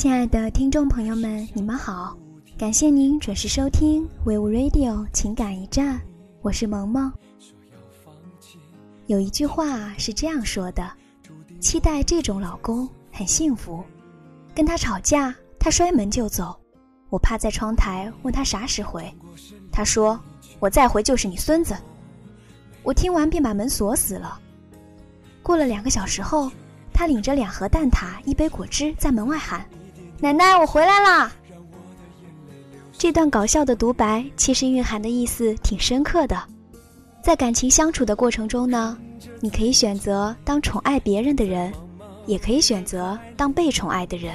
亲爱的听众朋友们，你们好，感谢您准时收听 Wave Radio 情感驿站，我是萌萌。有一句话是这样说的：期待这种老公很幸福，跟他吵架，他摔门就走，我趴在窗台问他啥时回，他说我再回就是你孙子。我听完便把门锁死了。过了两个小时后，他领着两盒蛋挞、一杯果汁在门外喊。奶奶，我回来啦！这段搞笑的独白，其实蕴含的意思挺深刻的。在感情相处的过程中呢，你可以选择当宠爱别人的人，也可以选择当被宠爱的人。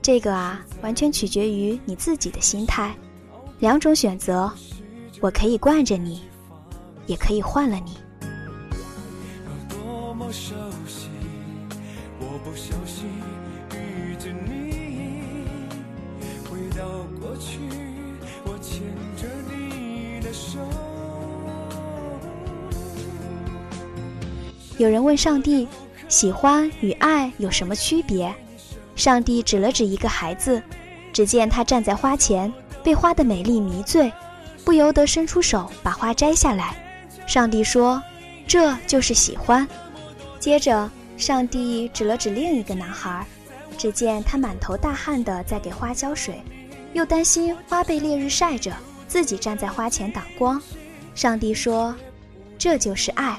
这个啊，完全取决于你自己的心态。两种选择，我可以惯着你，也可以换了你。多么熟悉，我不小心遇见你。回到过去，我牵着你的手。有人问上帝：“喜欢与爱有什么区别？”上帝指了指一个孩子，只见他站在花前，被花的美丽迷醉，不由得伸出手把花摘下来。上帝说：“这就是喜欢。”接着，上帝指了指另一个男孩，只见他满头大汗的在给花浇水。又担心花被烈日晒着，自己站在花前挡光。上帝说：“这就是爱，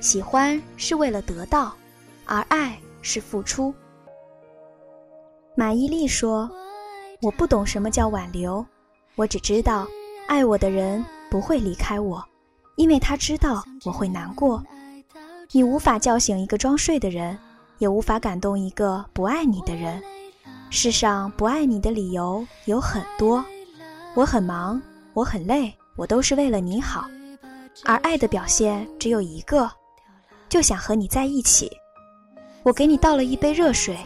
喜欢是为了得到，而爱是付出。”马伊琍说：“我不懂什么叫挽留，我只知道，爱我的人不会离开我，因为他知道我会难过。你无法叫醒一个装睡的人，也无法感动一个不爱你的人。”世上不爱你的理由有很多，我很忙，我很累，我都是为了你好。而爱的表现只有一个，就想和你在一起。我给你倒了一杯热水，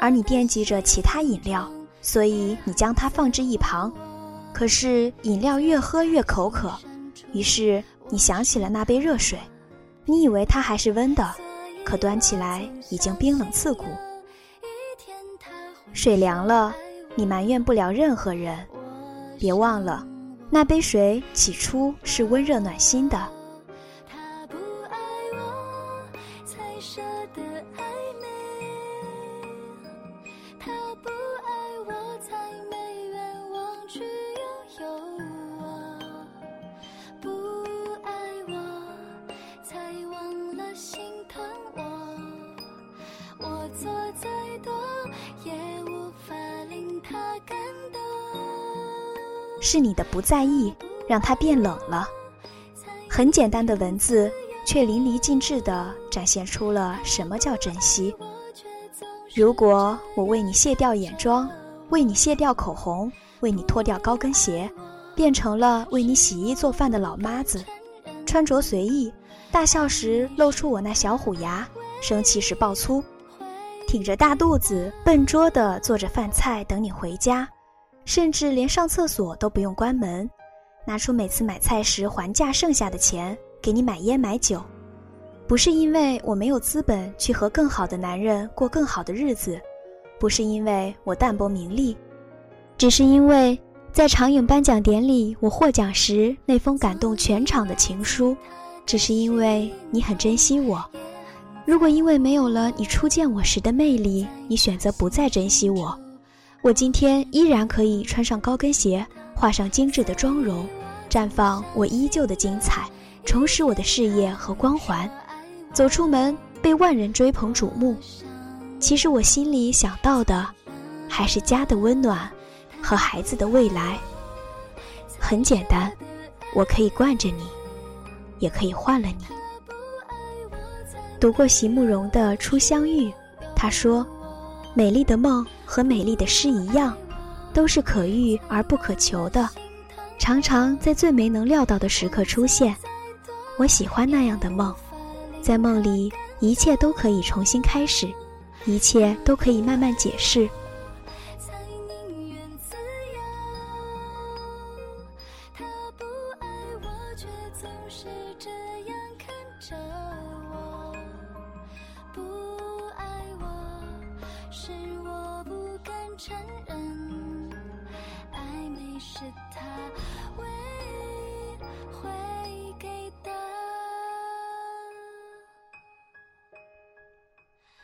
而你惦记着其他饮料，所以你将它放置一旁。可是饮料越喝越口渴，于是你想起了那杯热水，你以为它还是温的，可端起来已经冰冷刺骨。水凉了，你埋怨不了任何人。别忘了，那杯水起初是温热暖心的。做再多，也无法令他感动是你的不在意，让他变冷了。很简单的文字，却淋漓尽致地展现出了什么叫珍惜。如果我为你卸掉眼妆，为你卸掉口红，为你脱掉高跟鞋，变成了为你洗衣做饭的老妈子，穿着随意，大笑时露出我那小虎牙，生气时爆粗，挺着大肚子笨拙地做着饭菜等你回家。甚至连上厕所都不用关门，拿出每次买菜时还价剩下的钱给你买烟买酒，不是因为我没有资本去和更好的男人过更好的日子，不是因为我淡泊名利，只是因为在长影颁奖典礼我获奖时那封感动全场的情书，只是因为你很珍惜我。如果因为没有了你初见我时的魅力，你选择不再珍惜我。我今天依然可以穿上高跟鞋，画上精致的妆容，绽放我依旧的精彩，重拾我的事业和光环，走出门被万人追捧瞩目。其实我心里想到的，还是家的温暖和孩子的未来。很简单，我可以惯着你，也可以换了你。读过席慕容的《初相遇》，他说。美丽的梦和美丽的诗一样，都是可遇而不可求的，常常在最没能料到的时刻出现。我喜欢那样的梦，在梦里一切都可以重新开始，一切都可以慢慢解释。却总是这样看着我不敢。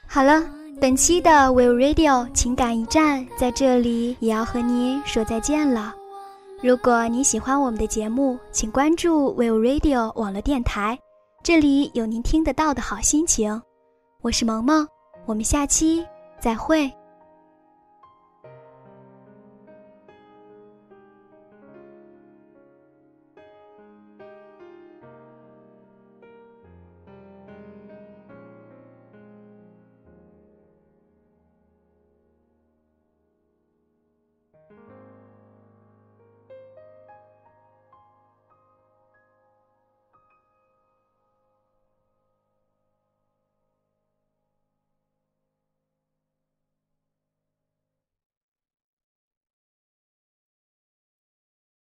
好了，本期的 Will Radio 情感驿站在这里也要和您说再见了。如果你喜欢我们的节目，请关注 Will Radio 网络电台，这里有您听得到的好心情。我是萌萌，我们下期再会。